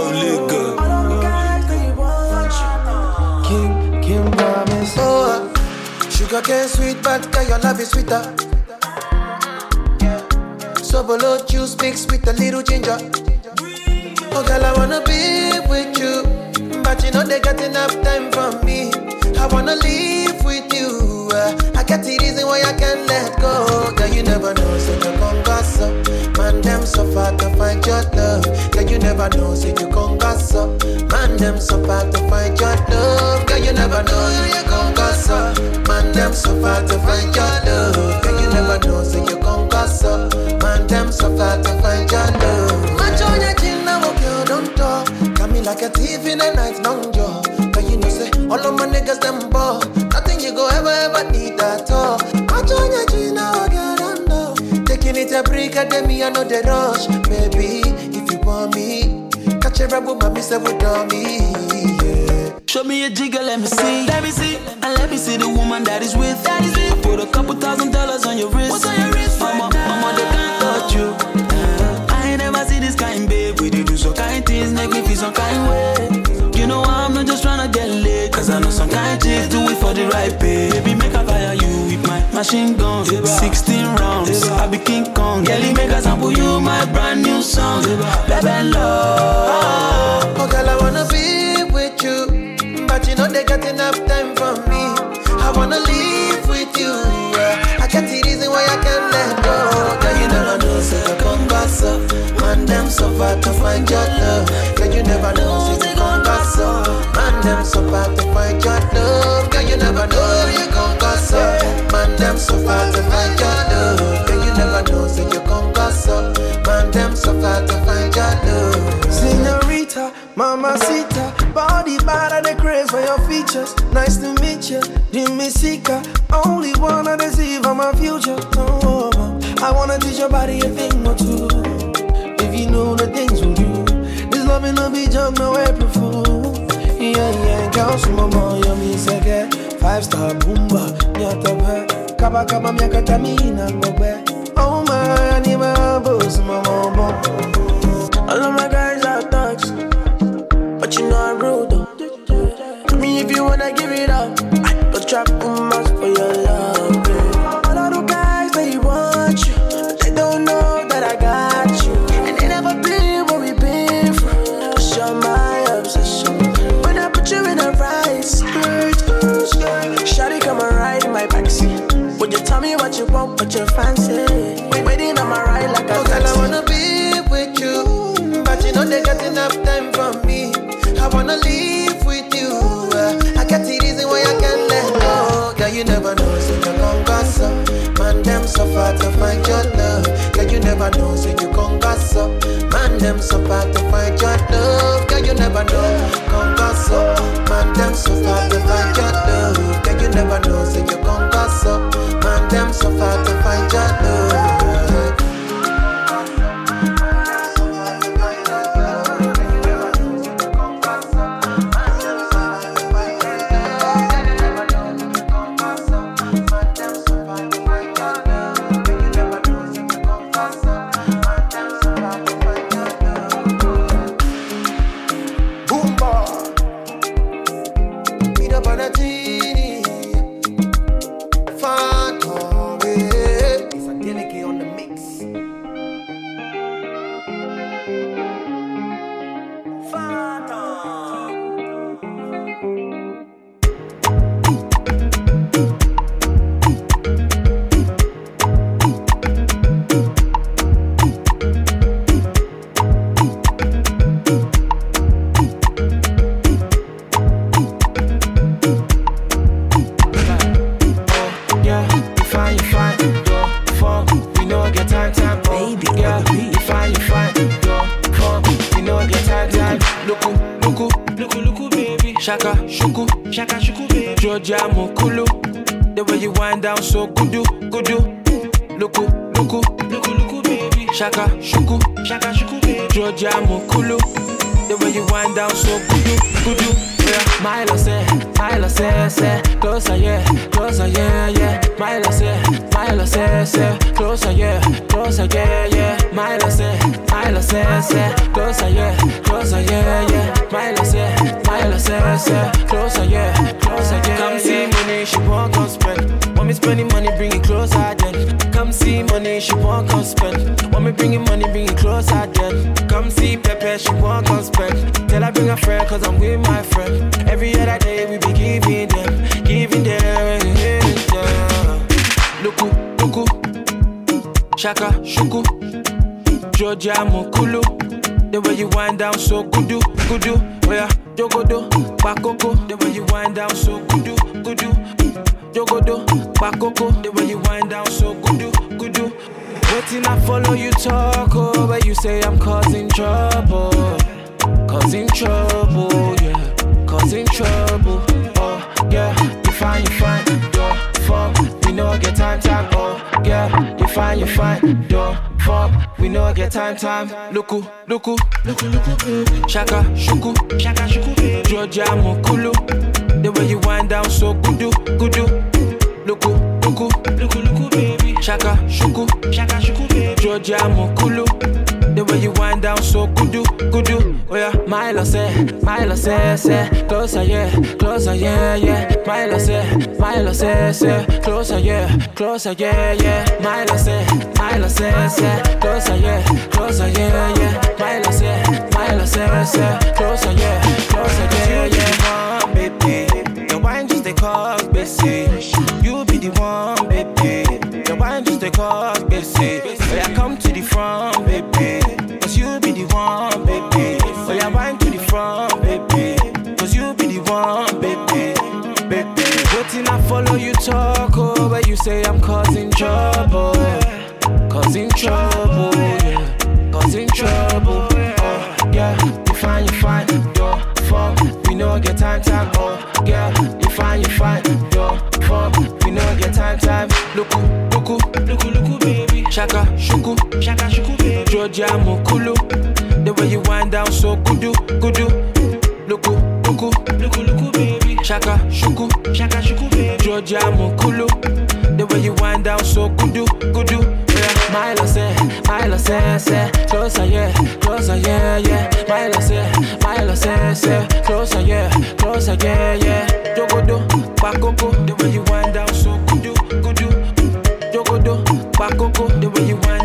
love liquor. King, King promise. Oh, uh, sugar cane sweet, but your love is sweeter. So Sobolo juice mixed with a little ginger. Oh, girl, I wanna be with you, but you know they got enough time for me. I wanna live with you. Uh, I got the reason why I can't let go. Girl, you never know, so come, come, so man, them so far love. Girl, you never know, so you gon' gossip. Man, them so far to find your love. Girl, you never know, so you gon' gossip. Man, them so far to find your love. Girl, you never know, so you gon' gossip. Man, them so far to find your love. Your chin, now, okay, oh, don't talk. Me like a thief in the night, long jaw. But you know, say, all of my niggas, them ball. Nothing you go ever, ever need at all. Your chin, now, okay, oh, don't know. Taking it a break, I me, I know the rush. Baby, catch a rebel, mommy, say, me. Yeah. Show me a jigger, let me see. Let me see. And let me see the woman that is with. That is with. I put a couple thousand dollars on your wrist. What's on your wrist? Mama, right mama, they can't touch you. Uh, I ain't never see this kind, babe. We do some kind things, make me feel some kind way. You know I'm not just trying to get laid. Cause I know some kind chicks do it for the right pay. Baby, make a fire you with my machine gun. 16 rounds, I be King Kong. Girlie, make a sample you my brand new song. Baby, love. Oh, girl, I wanna be with you. But you know they got enough time for me. I wanna live with you. Uh, I got the reason why I can't let go. Girl, you never know, so you come back up. Man, them so far to find your love. Girl, you never know, so you come back up. Man, them so far to find your love. Girl, you never know, you come up. Man, them so far to find your love. Senorita, mamacita, body bad and the craze for your features. Nice to meet you, Jimmy Sika. Only wanna deceive on my future. Oh, I wanna teach your body a thing or two. If you know the things we do, this loving will be junk, no April fool. Yeah, yeah, girl, some more, you me Five star boomba, nyata Kaba kaba miaka tamina ngobe. Oh my, never know, so you gon' gossip. Man, them so far to find your love. Girl, you never know, gon' gossip. Man, them so far to find your love. Girl, you never know, so you gon' gossip. Man, them so far to find your love. Peanut kudu, kudu. Waiting I follow you talk, oh, but you say I'm causing trouble. Causing trouble, yeah. Causing trouble, oh, yeah. You fine, you fine, yo, fuck. We know I get time, time, oh, yeah. You fine, you fine, yo, fuck. We know I get time, time. Luku, luku, luku, luku. Shaka, shuku, shaka, shuku. Georgia Mokulu. The way you wind down so kudu, kudu. Luku. Shaka, shuku, shaka, shuku. Georgia Mokulu. The way you wind down so kudu, kudu. Oh yeah, Milo say, Milo say, say, closer yeah, closer yeah, yeah. Milo say, Milo say, say, closer yeah, closer yeah, yeah. Milo say, Milo say, say, closer yeah, closer yeah, yeah. Say, Milo say, say, closer yeah, closer yeah, yeah. Baby, the wine just they cause busy. You be the one baby, cause. Oh yeah, come to the front baby, cause you be the one baby. Oh to the front baby, cause you be the one baby, baby. Waiting I follow you talk, oh, but you say I'm causing trouble, causing trouble, yeah, causing trouble. Oh yeah, you fine, you fine, yo, fuck. We know get time, time, oh yeah, you fine, you fine, yo, fuck. We know get time, time. Luku, Shaka, shuku, shaka, shuku. Georgia Mokulu. The way you wind down so kudu, kudu. Luku, luku, luku, luku, baby. Shaka, shuku, shaka, shuku, baby. Georgia Mokulu. The way you wind down so kudu, kudu. Yeah. Milo say, Milo say, say, closer, yeah, closer, yeah, yeah. Milo say, Milo say, say, closer, yeah, closer, yeah, yeah. Jogodo, bakoko, the way you wind down so kudu, kudu. Jogodo, bakoko, the way you wind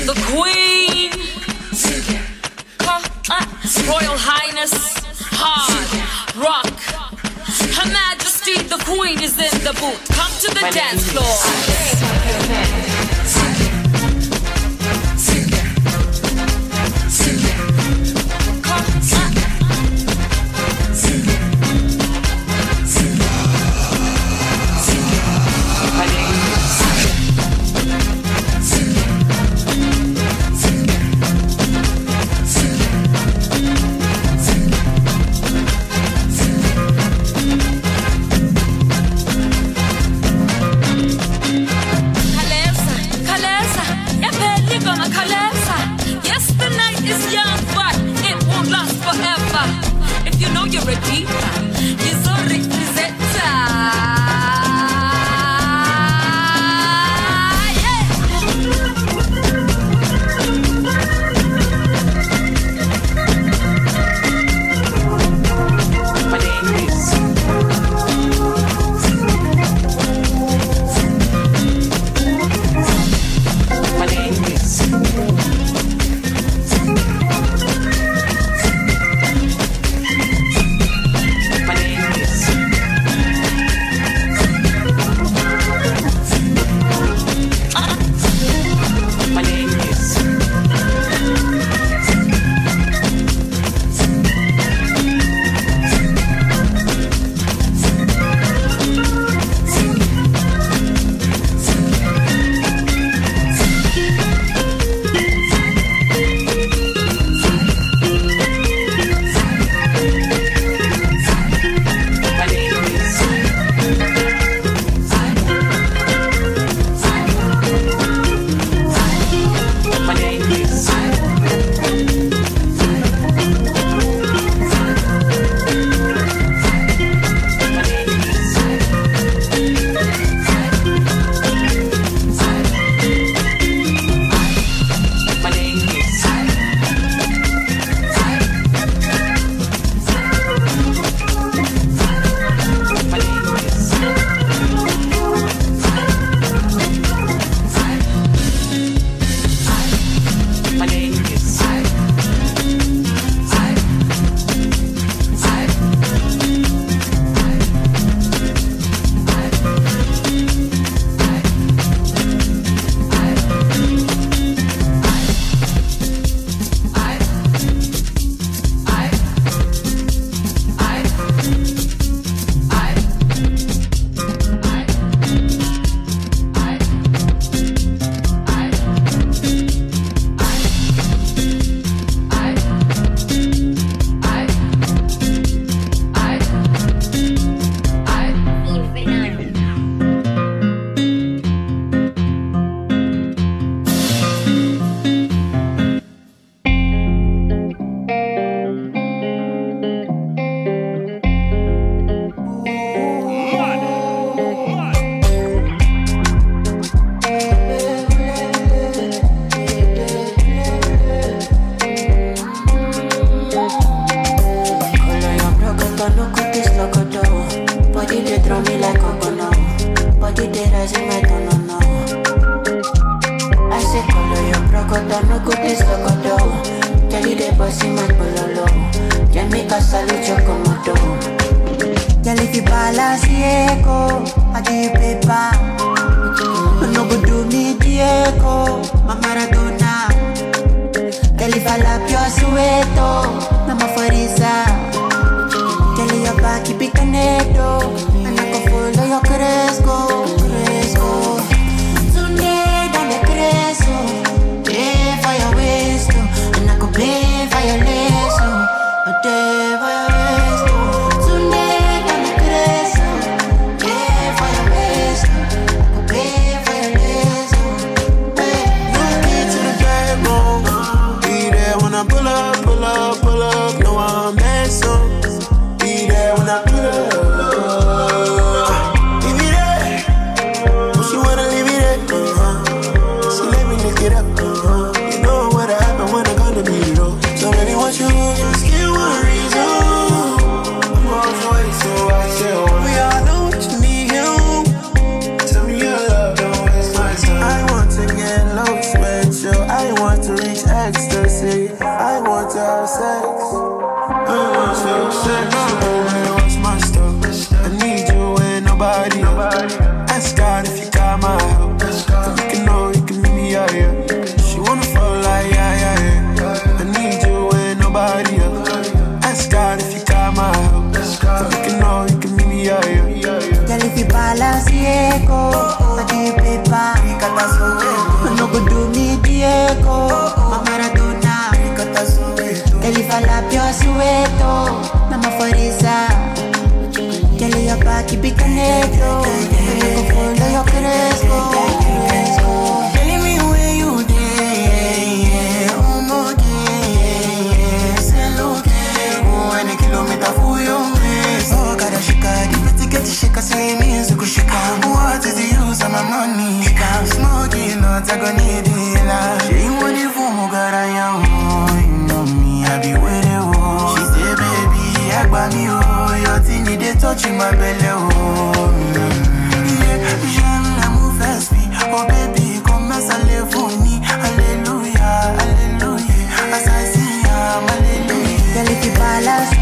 the Queen, uh, Royal Highness, hard rock. Her Majesty the Queen is in the booth. Come to the dance floor. no you loco do Ya iré por cima pololo a en mi casa lucho if you Ya le pala ciego A ti pepa No budu mi Diego Ma Maradona. Ya le fala più a sueto Na ma farisa Ya le yaba kipi canedo Anako fundo yo cresco your waist. Oh, gotta shika, the pretty get the shika, say go shika. What is the use of my money? Smoking, not I go need it. Touching my belly, oh. Yeah, j'aime. Oh baby, fournis. Alléluia, alléluia. Assassin, alléluia. Girl, if you balance.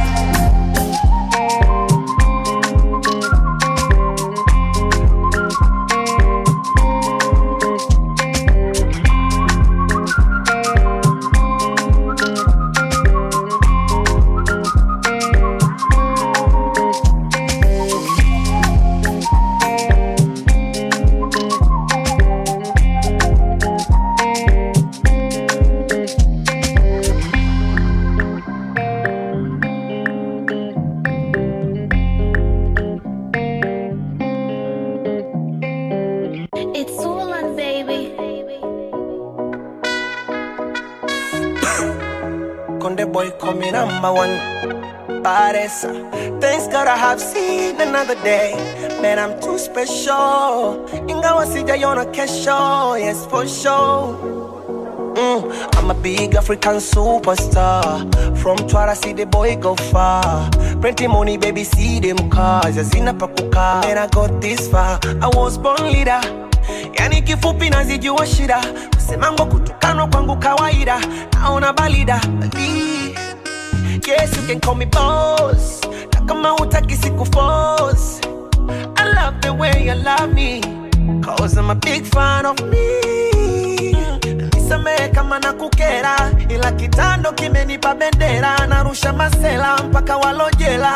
Another day. Man, I'm too special. Ingawa sijaiona kesho. Yes, for sure. Mm, I'm a big African superstar. From Twara, see the boy go far. Plenty money, baby, see them cars. Yazina pakuka. And I got this far. I was born leader. Yani kifupi nazijua shida. Kusemango kutukanwa kwangu kawaida. Naona balida. Yes, you can call me boss. Na kama utaki siku force. I love the way you love me. Cause I'm a big fan of me. Nisamehe kama nakukera, ila kitando kimenipa bendera, narusha masela mpaka walojela.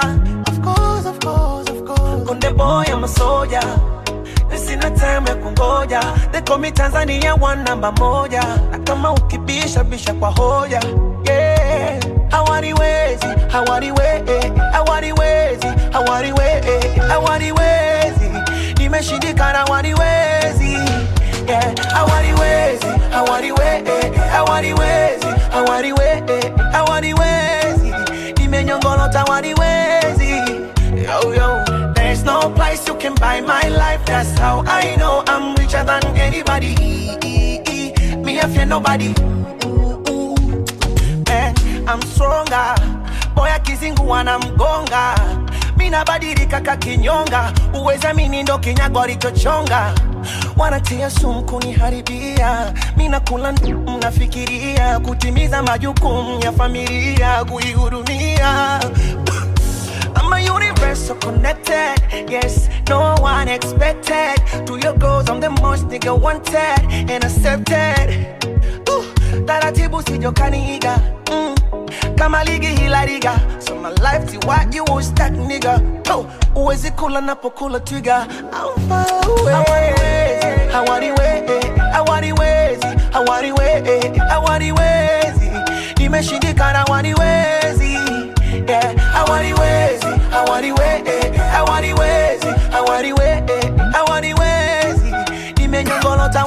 Of course, of course, of course. Konde boy, I'm a soldier. Sina time ya kungoja, they call me Tanzania one namba moja, na kama ukibisha bisha kwa hoja. Hawaniwezi, hawaniwezi, hawaniwezi, hawaniwezi, hawaniwezi, nimeshindikana hawaniwezi yeah. I want it crazy. I want it crazy. I want it crazy. I want it crazy. Hawaniwezi, hawaniwezi, hawaniwezi, hawaniwezi, hawaniwezi, nimenyongolota hawaniwezi yo yo. There's no price you can buy my life. That's how I know I'm richer than anybody. Me, I fear nobody. I'm stronger. Boy, akizingua na mgonga. minabadilika kakinyonga. Uweza mini ndo kinyago alichochonga. Wanatia sumu kuniharibia. Mi nakula mnafikiria kutimiza majukumu ya familia, kuihurumia I'm a universal connected. Yes, no one expected. To your goals, I'm the most nigga wanted and accepted. Ooh, taratibu sijokaniiga mm. Kama ligi hila riga so my life ti what you was that nigga oh, uwezi kula napokula twiga I'm far away hawaniwezi hawaniwezi hawaniwezi hawaniwezi nimeshindikana hawaniwezi yeah hawaniwezi hawaniwezi hawaniwezi hawaniwezi hawaniwezi nimenyongolota yo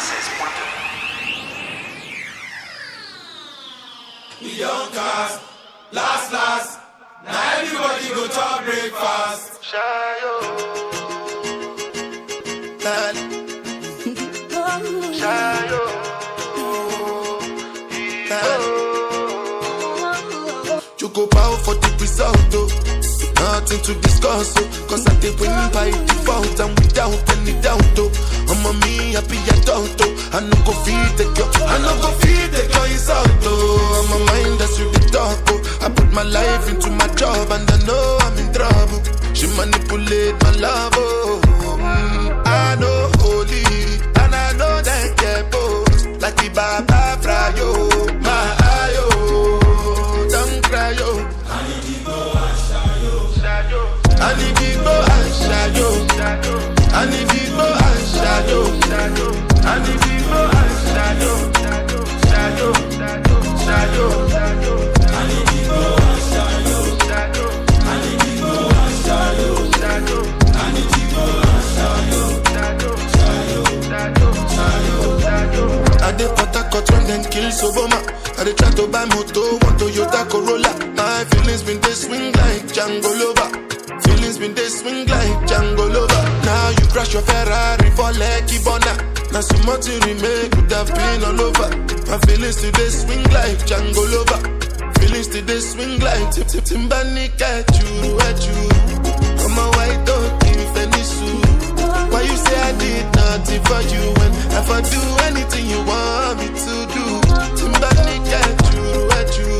breakfast. Choco power for the result, oh. nothing to discuss. Oh, Cause I did win by default and without any doubt. Oh, I'm a me happy adult. Oh, I no go feed the girl, I no go feed the girl insult. Oh, I'm a mind that's you the talk. Oh, I put my life into my job and I know I'm in trouble. She manipulate my love. Oh, mm, I know holy and I know that both like the Baba Frayo. My ayo, don't cry yo. I need to go and shayo. I need to go and shayo. Shayo. Shayo. I did Port Harcourt when them kill Soboma. I dey try to buy moto, one Toyota Corolla. My feelings been they swing like Django Lover. Feelings been they swing like Django Lover. Now you crash your Ferrari for Lucky Bona. Now so much you remake could have been all over. My feelings today swing like Django Lover. Feelings today swing like Tip Tip Timbani at you, at you. I'm a white dog say I did nothing for you when if I do anything you want me to do? Timbani at you, at you.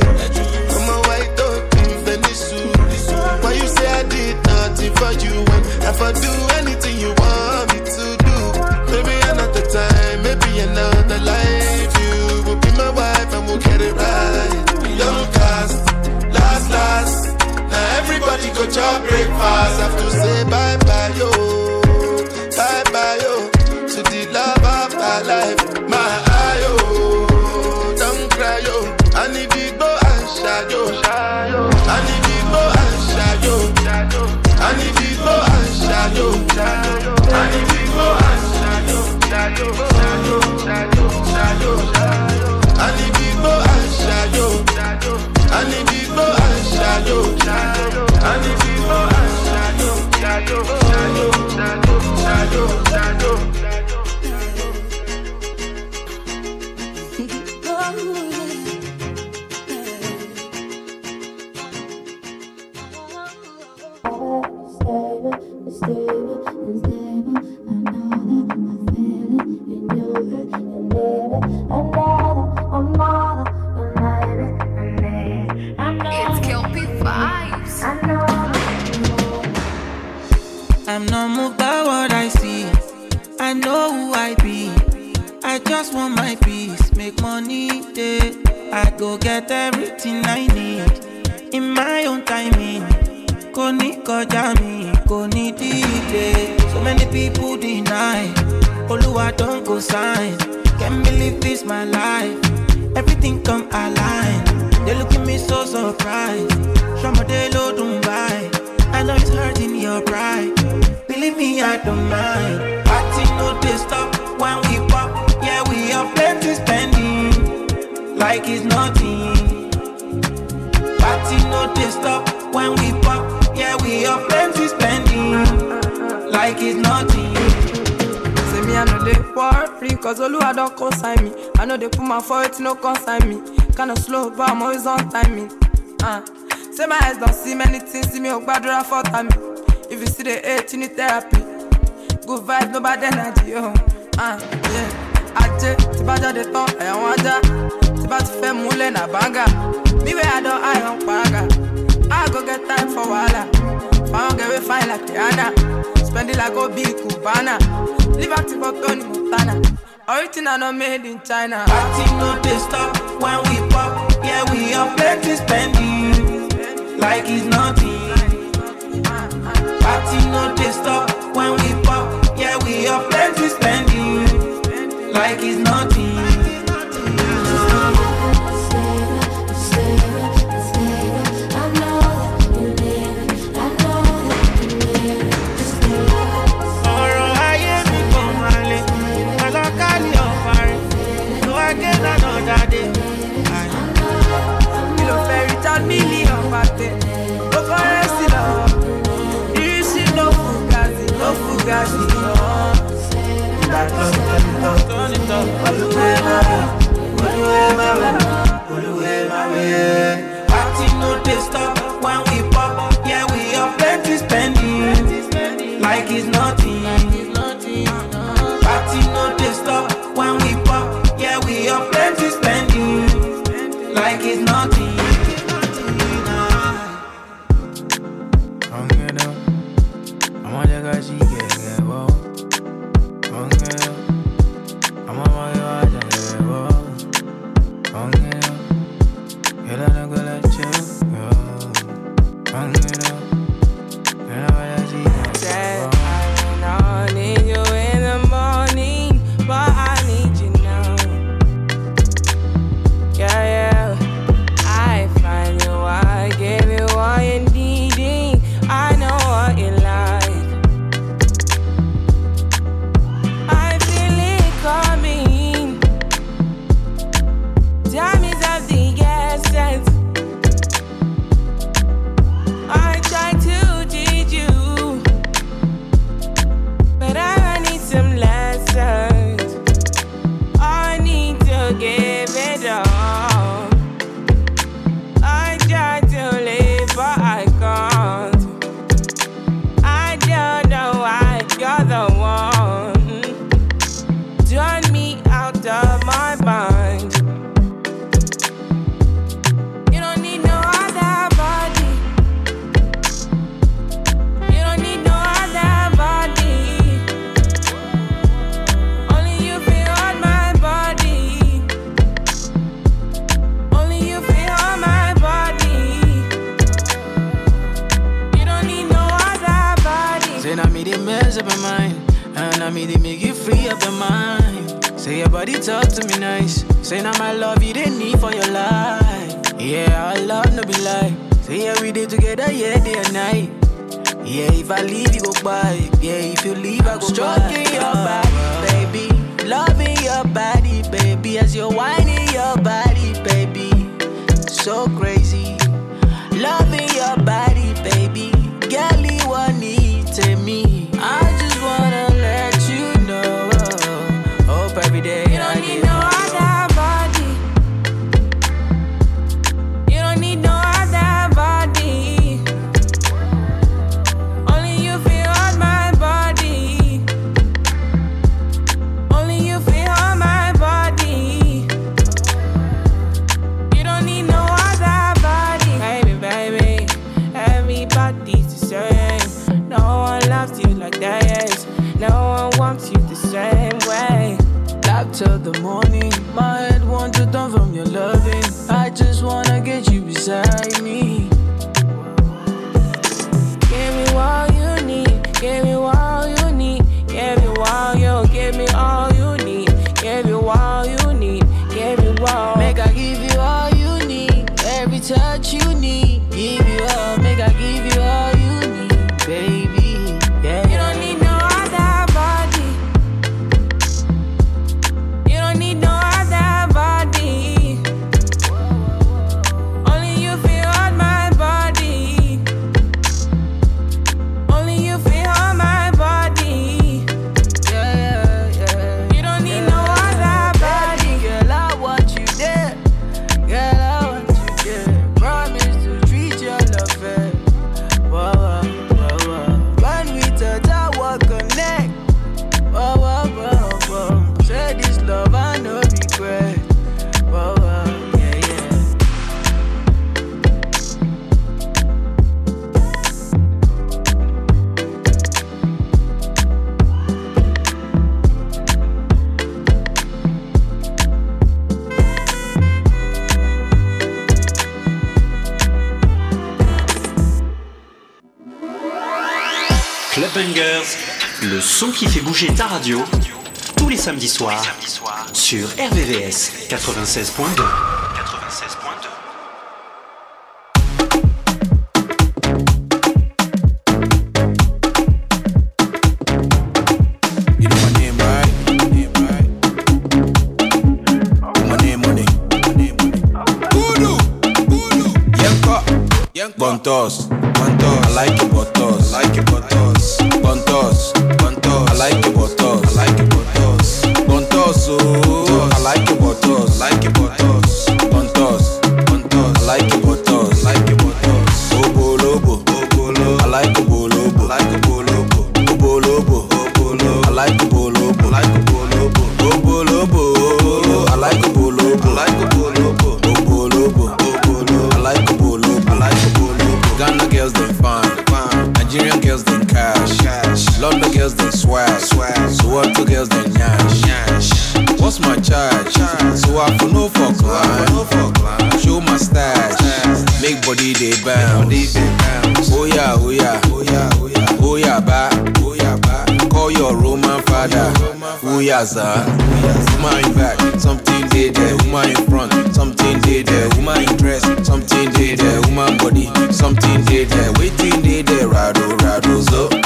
I'm a white dog in Venice. Why you say I did nothing for you when if I do anything you want me shadow. Shadow, I'm not moved by what I see. I know who I be. I just want my peace, make money day. I go get everything I need in my own timing. Kò ní kò ní delay. So many people deny. Oluwa don go sign. Can't believe this my life. Everything come align. They look at me so surprised. Shomode lo Dubai. I know it's hurting your pride. Believe me, I don't mind. Party no they stop when we pop. Yeah, we have plenty spending. Like it's nothing. Party no they stop when we pop. Yeah, we have plenty spending. Like it's nothing. Say me, I know they worry, cause Oluwa don't consign me. I know they put my foot, no consign me. Kinda slow, but I'm always on timing. Uh. Say my eyes don't see many things, see me, oh, bad for time. If you see the hate, you need therapy. Good vibes, bad energy, oh. Uh, yeah. Ajé, tí bá jáde tán, ẹ̀yàn wọn ajá. Tí bá ti fẹ́ múlẹ̀ nà báńgà. I don't on paraga. I go get time for wahala. Found get we fine like Rihanna. Spend it like Obi Cubana. Live active for Tony Montana. Original not made in China. Party no they stop when we pop. Yeah, we have plenty spending. Like it's nothing. Party no they stop when we pop. Yeah, we have plenty spending. Like it's nothing. Turn it up. Olúwẹ̀ máa wẹ̀, olúwẹ̀ máa wẹ̀, olúwẹ̀ máa wẹ̀. Party no dey stop up I love you, they need for your life. Yeah, I love no be like. So yeah, we did together, yeah, day and night. Yeah, if I leave, you go by. Yeah, if you leave, I go by. radio, tous les samedis soirs, soir, sur RVVS 96.2. Bontos. work two girls dey nyash. What's my charge? So I can no for climb. Show my stash. Make body they bounce. Oh yeah, oh yeah, oh yeah, oh yeah, oh yeah, ba. Oh yeah, ba. Call your Roman father. Oh, oh yeah, sir. Woman in back, something dey there. Woman in front, something dey there. Woman in dress, something dey there. Woman body, something dey there. Waiting dey there. Rado, rado, so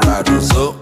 bottles up.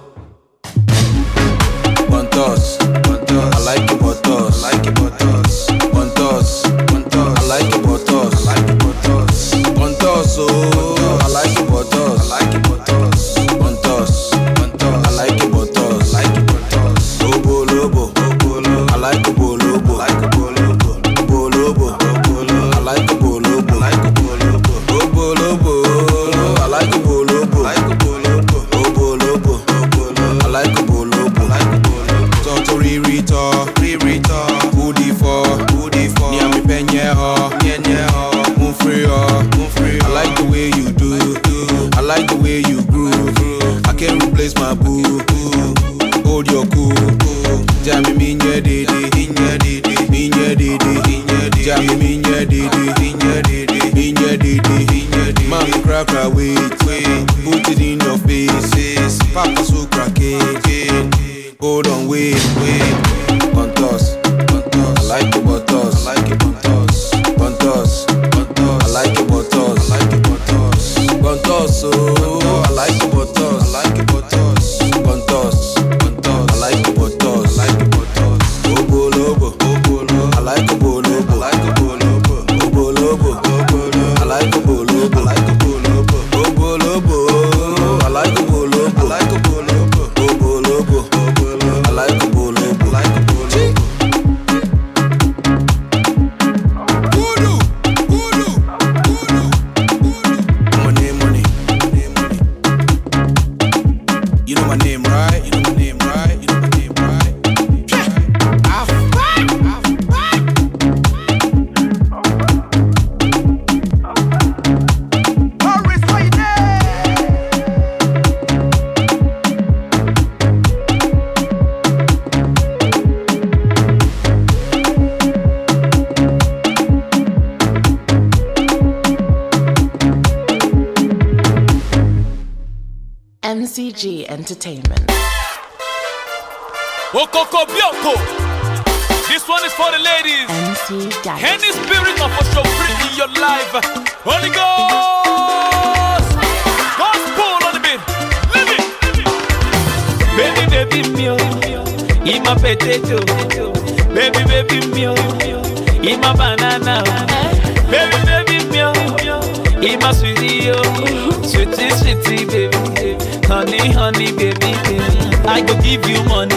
Give you money.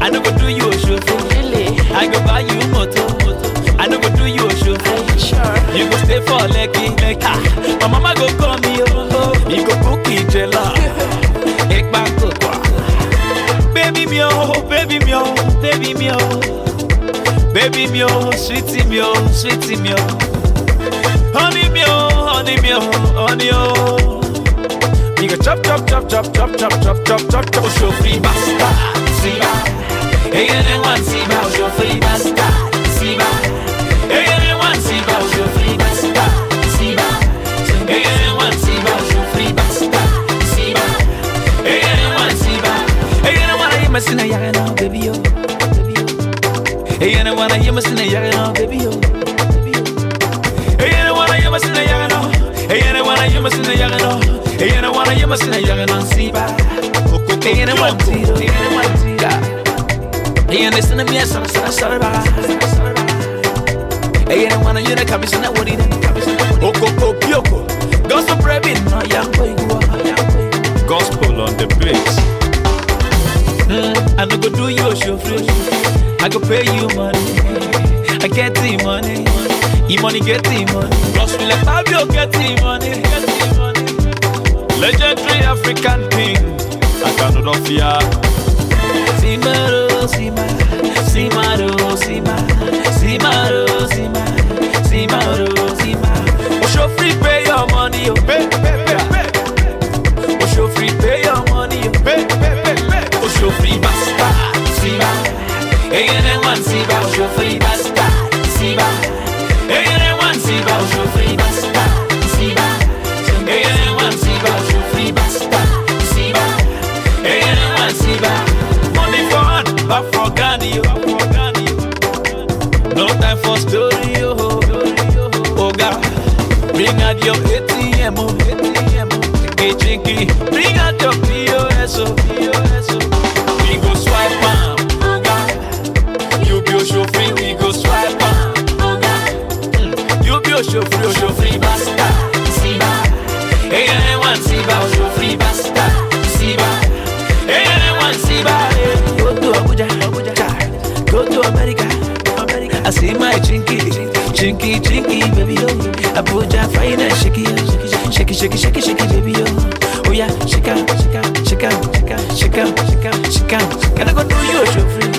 I no go do you a show. I go buy you motor. I no go do you a show. Sure. You go stay for lucky, lucky. Ah, my mama go call me, oh. oh. You go cook it. Ek back to Baby me, oh, oh, baby me, oh, baby me, oh. Baby me, oh, sweetie me, oh, sweetie me, oh. Honey me, oh, honey me, oh, honey, oh. Go chop, chop, chop, chop, chop, chop, chop, chop, chop, chop. Free basta, siba. Show free basta, free basta, siba. And then one siba, one I must in a yard now, baby yo, and then one I must in a yard now, baby yo. Then one I must in a yard now. Then one I must in a yard now. Ena wana yema sina yaga nansiba Ena wana tira Ena sina miya sara sara sara ba Ena wana yena kabisa na wadida Okoko pioko Gospel Prebin na yango igua Gospel on the beat. Mm, I no go do your show free. I go pay you money. I get the money. E money get the money. Gospel I have your get the money. Get the money. Legendary African king. I cannot fear. Simaro, Sima, Simaro, Sima, Simaro, Sima, Simaro, Sima. Show free pay your money, oh, pay, pay, pay, pay. Show free pay your money, oh, pay, pay, pay, pay. Show free basta, Sima. Hey, and then one Siba, show free basta, yo ATM, ATM. Jiggy jiggy, bring out your POS, POS. We go swipe am, oga. You be Oshofri, we go swipe am. Hmm. You be Oshofri, Oshofri, ba. Chinky, chinky, baby, yo. Abuja, fine and shaky, yo. Oh. shaky, shaky, shaky, shaky, baby, yo. Oh yeah, shake out, shake out, shake out, shake out, shake out, shake out, shake out. Can I go do you a show free?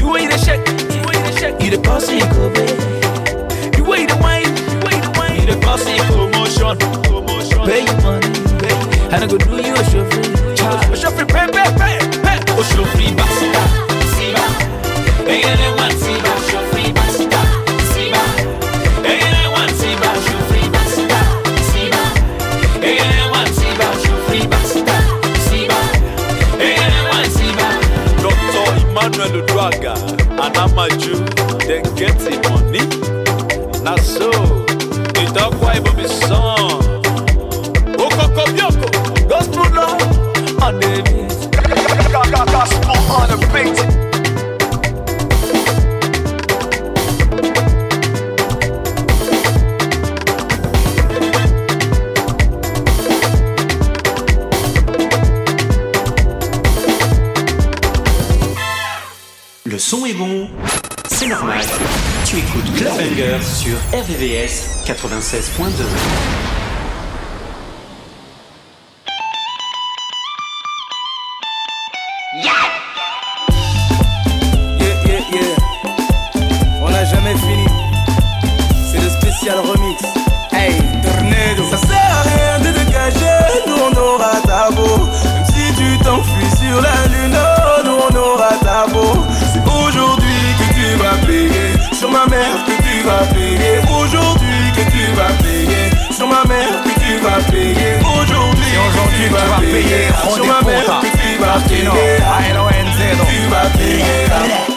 You way the shake, you way the shake, you the bossy, go baby. You way the wine, you way the wine, you the bossy, promotion, promotion. Pay you money, pay. And I go do you a show free. A show free, pay, pay, pay, pay. A show free, basta, siba. Hey, and then one siba, Emmanuel ah, Udwaga, and Amaju, they get the money. Na so, the dog wife of his son. Oh, Okoko Bioko, gospel law, on the knees. Gospel on the beat. Coup de sur RVVS 96.2 Yeah yeah yeah. On n'a jamais fini. C'est le spécial remix. Hey tornado. Ça sert à rien de dégager T'en auras d'amour Même si tu t'enfuis sur la lune. Tu vas payer. Sur ma mère que tu vas payer.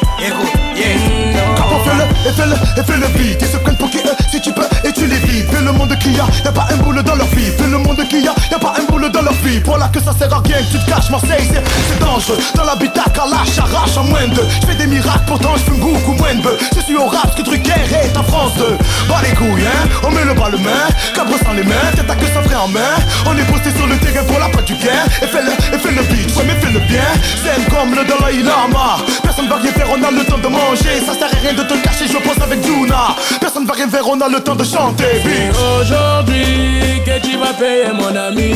Et fais le, et fais le beat. Ils se prennent pour qui eux, si tu peux, et tu les vides Fais le monde qu'il y a, y'a pas un boule dans leur vie. Fais le monde qu'il y a, y'a pas un boule dans leur vie. Voilà que ça sert à rien tu te caches Marseille c'est, c'est dangereux. Dans l'habitat lâche, arrache en moins de Je fais des miracles, pourtant je fume beaucoup moins de Je suis au rap, ce que Drucker est en France 2 Bah les couilles hein, on met le bas le main. Cabre sans les mains, à que ça ferait en main. On est posté sur le terrain pour la patte du gain. Et fais le, et fais le beat, ouais mais fais le bien. Zen comme le Dalai Lama. Personne va rien faire, on a le temps de manger. Ça sert à rien de te cacher, je pense avec Juna Personne va faire, on a le temps de chanter. Aujourd'hui que tu vas payer mon ami.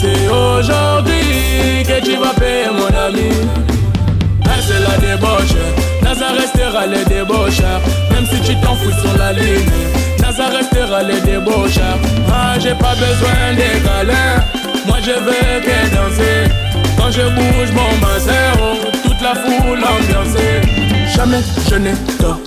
C'est aujourd'hui que tu vas payer mon ami. C'est la débauche. Naza restera les débauchards Même si tu t'enfouis sur la ligne Naza restera les débauchards Ah j'ai pas besoin des câlins. Moi je veux que danser. Quand je bouge mon masseur Toute la foule ambiancée. Jamais je n'ai tort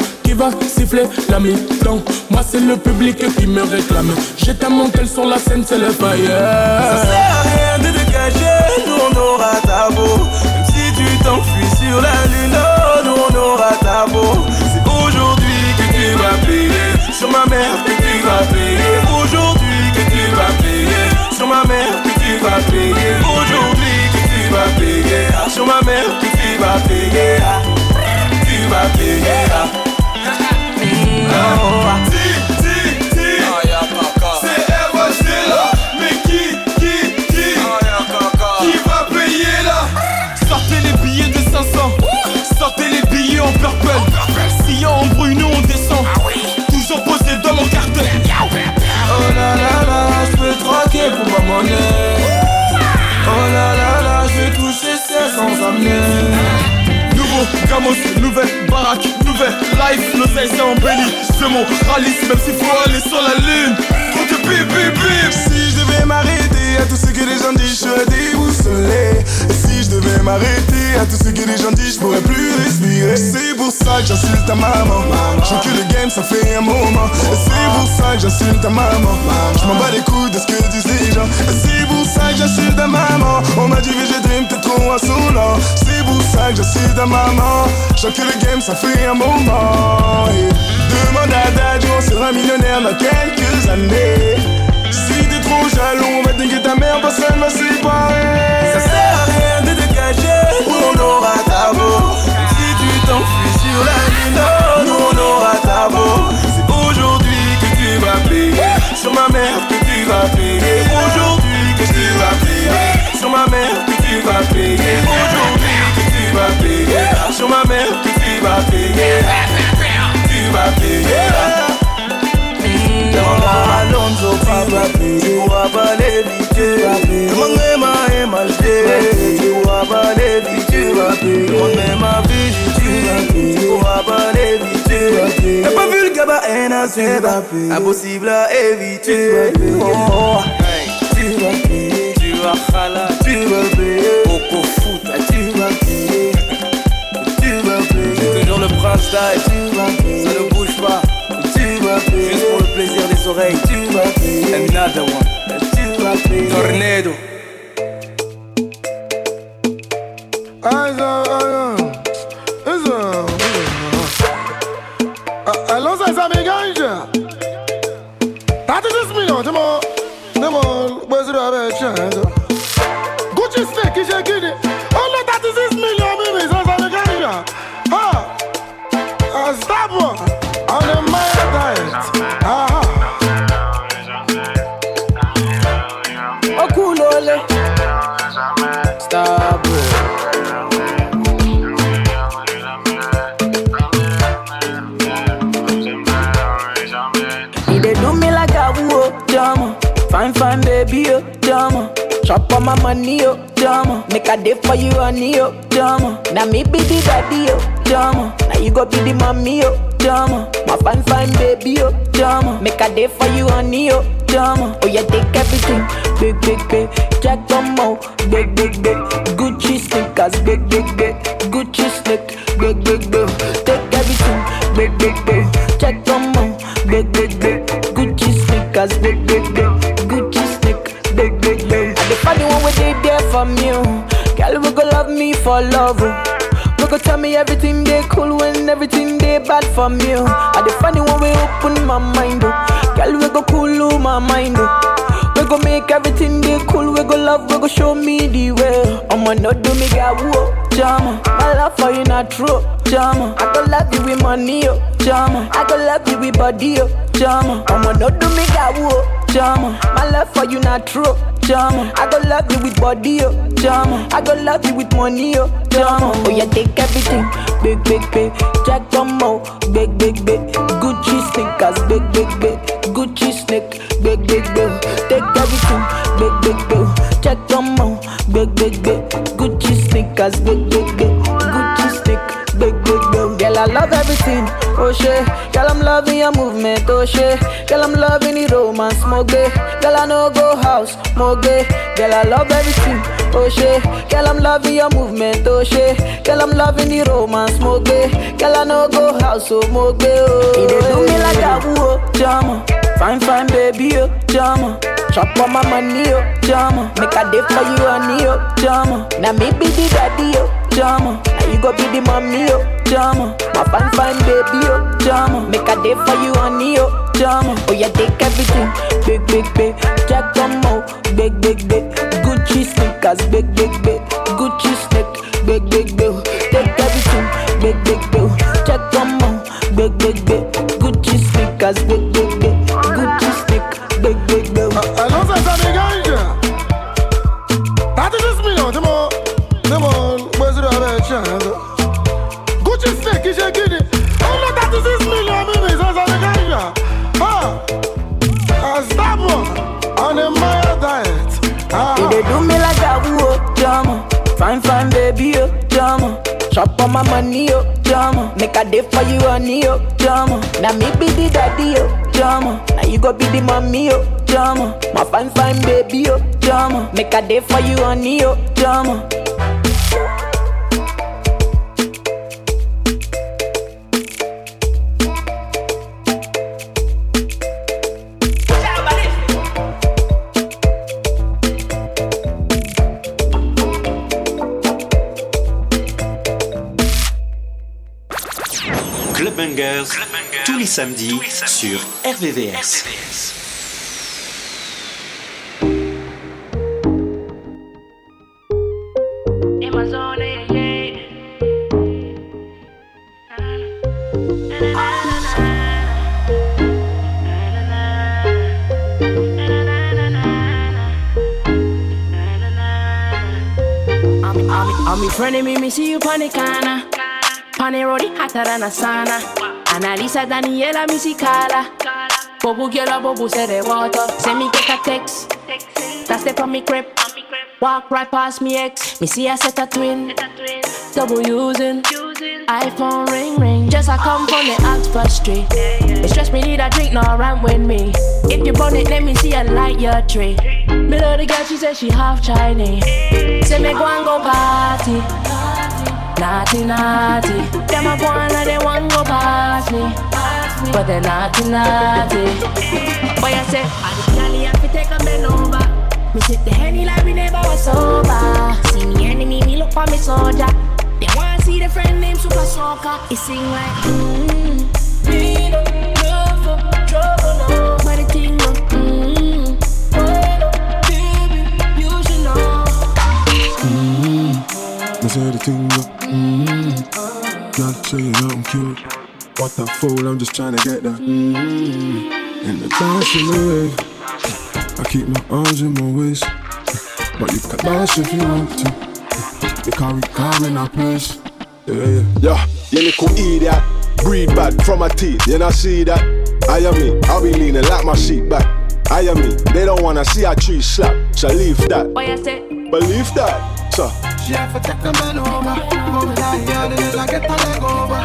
siffler la mi-temps. Moi c'est le public qui me réclame. J'ai tellement qu'elle sur la scène c'est le fire. Ça sert à rien de te cacher, nous on aura ta beau Même si tu t'enfuis sur la lune, oh, nous on aura ta beau C'est aujourd'hui que tu vas payer Sur ma mère que tu vas payer Aujourd'hui que tu vas payer Sur ma mère que tu vas payer Aujourd'hui que tu vas payer Sur ma mère que tu vas payer Tu vas payer ah. C'est pour ça que j'insulte ta maman. Je m'en bats les couilles de ce que disent les gens c'est pour ça que j'insulte ta maman. On m'a dit Dream t'es trop insolent. C'est pour ça que j'insulte ta maman. Je veux que le game ça fait un moment. Et Demande à Dadju, on sera millionnaire dans quelques années. Si t'es trop jaloux, on va dinguer ta mère, personne va séparer. Ça sert à rien de cacher, on aura ta beau. Si tu t'enfuis sur la lune, sur ma mère que tu vas payer. Aujourd'hui que tu vas payer, sur ma mère que tu vas payer. Aujourd'hui que tu vas payer, sur ma mère que tu vas payer. Tu vas payer. Alonso papa Demande ma pourras pas l'éviter T'as pas vu le gaba Impossible à éviter. Oh, Tu vas payer Tu vas khala. Tu vas payer. Coco foot. Tu vas payer. Tu vas payer. Toujours le prince d'ail Tu vas payer. Ça ne bouge pas. Tu vas payer. Juste pour le plaisir des oreilles. Tu vas payer Another one. Tornado body, oh, jama. I'ma not do me got whoa, jama. My love for you not true, jama. I go love you with body, oh, jama. I go love you with money, oh, jama. Oh yeah, take everything, big, big, big. Jack Domo, big, big, big. Gucci sneakers, big, big, big. Gucci snake, big, big, big. Take everything, big, big, big. Jack Domo, big, big, big. Gucci sneakers, big, big, big. I love everything, oh shit. Girl, I'm loving your movement, oh shit. Girl, I'm loving the romance, moge. Girl, I know go house, moge. Girl, I love everything, oh shit. Girl, I'm loving your movement, oh shit. Girl, I'm loving the romance, moge. Girl, I know go house, oh moge, oh. Dey do me like a woo, drama. Oh, fine, fine, baby, oh, drama. Chop on my money, oh, drama. Make a day for you, honey, oh, drama. Now me be the daddy, oh, Now you go be the mommy, oh, drama. My fine, fine, baby, oh, drama. Make a day for you, honey, oh, drama. Oh, yeah, take everything, big, big, big. Jack Domo, big, big, big. Gucci sneakers, big, big, big. Gucci snake, big, big, big. Take everything, big, big, big. Jack Domo, big, big, big. Gucci sneakers, big, Fine, fine, baby, oh, drama. Chop on my money, oh, drama. Make a day for you, honey, oh, drama. Now me be the daddy, yo, drama. Now you go be the mommy, yo, drama. My fine, fine, baby, oh, drama. Make a day for you, honey, oh, drama. Tous les samedis sur RVVS. I'm in front of me, me see you on the corner. Pane rodi hotter than a sauna. Annalisa Daniela Musicala. Bobu girl, bobu water. Send me get a text. That's the on me crib. Walk right past me ex. Me see I set a twin. Double using. iPhone ring ring. Just I come from the Oxford Street. It stress me need a drink, no run with me. If you burn it, let me see a light your tree. Me love the girl, she said she half Chinese. Say me go and go party naughty, naughty. Them a go on and they want go past me, but they naughty, naughty. Boy, I say, I the galley have to take a man over. Me sit the henny like we never was sober. See me enemy, me look for me soldier. They wanna see the friend named Super Soaker. It's sing like, mmm, We don't love for trouble, no. But. I said a tingle. Mm-hmm. Girl, say you know I'm cute. What the fool, I'm just trying to get that. Mm-hmm. In the dancing way. I keep my arms in my waist. But you can dance if you want to. Because we come in our place. Yeah, yeah. Yeah, you little idiot. Breed bad from my teeth, you not see that? I am me, I'll be leaning like my seat back. I am me, they don't wanna see a tree slap, so leave that. What you say? Believe that, so. She have to take a man over. Move like you, then I get a leg over.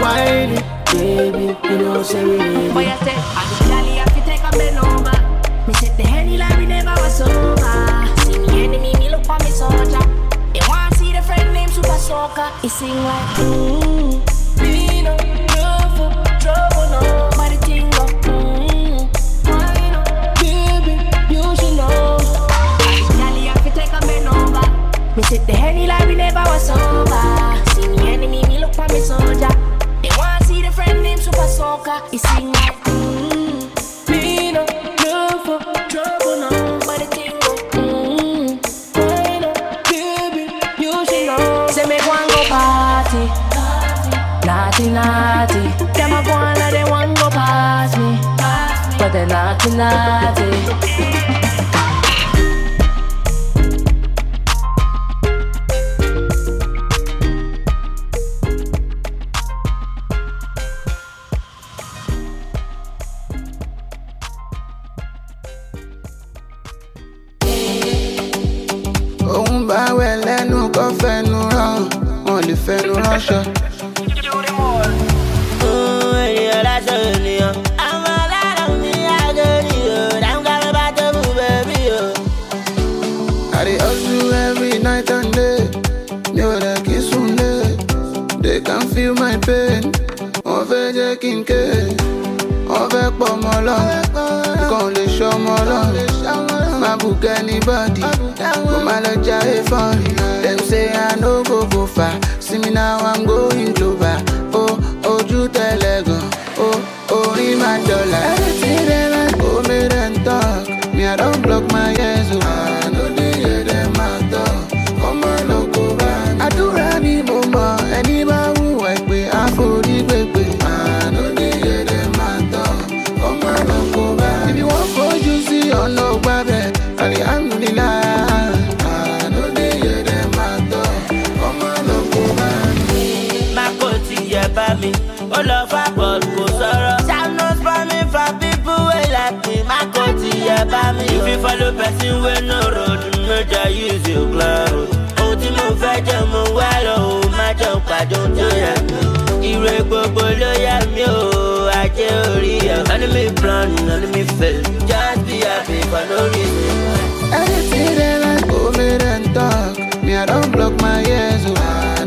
Whiny, baby, you know, say we need What you say? I the galley have to take a bend over. Me set the henny like we never was sober. See me enemy, me look for me soldier. They want see the friend named Super Soaker. He sing like, mmm, Me set the henny like we never was sober. See me enemy, me look for me soldier. They want to see the friend named Super Soaker. He sing like, mmm, me no love for trouble, no. But the thing go, mmm, why no, baby, you should know. Say me go and go party, naughty naughty. Them a go and let them want go past me, but they naughty naughty. They can feel my pain. Wọ́n fẹ́ jẹ́ kí n ké. Wọ́n fẹ́ pọ̀ mọ́ lọ. Nǹkan lè ṣọmọ lọ. Má bùkẹ́ anybody. Kò má lọ jáde fọ́ọ̀rì. Say I no go go far. See me now I'm going global. Ó ojú tẹ̀lẹ̀ gan. Ó orí máa dọ̀là. bá mi. If you follow person where no road, no ja use your cloud. Ohun tí mo fẹ́ jẹ mo wá lọ, o má jọ pàjọ tó yà. Ìrè gbogbo ló yà mí o, ajé orí yà. Enemy plan, enemy fail, just be happy for no reason. I dey see them like women and talk, me I don block my ears oh, o.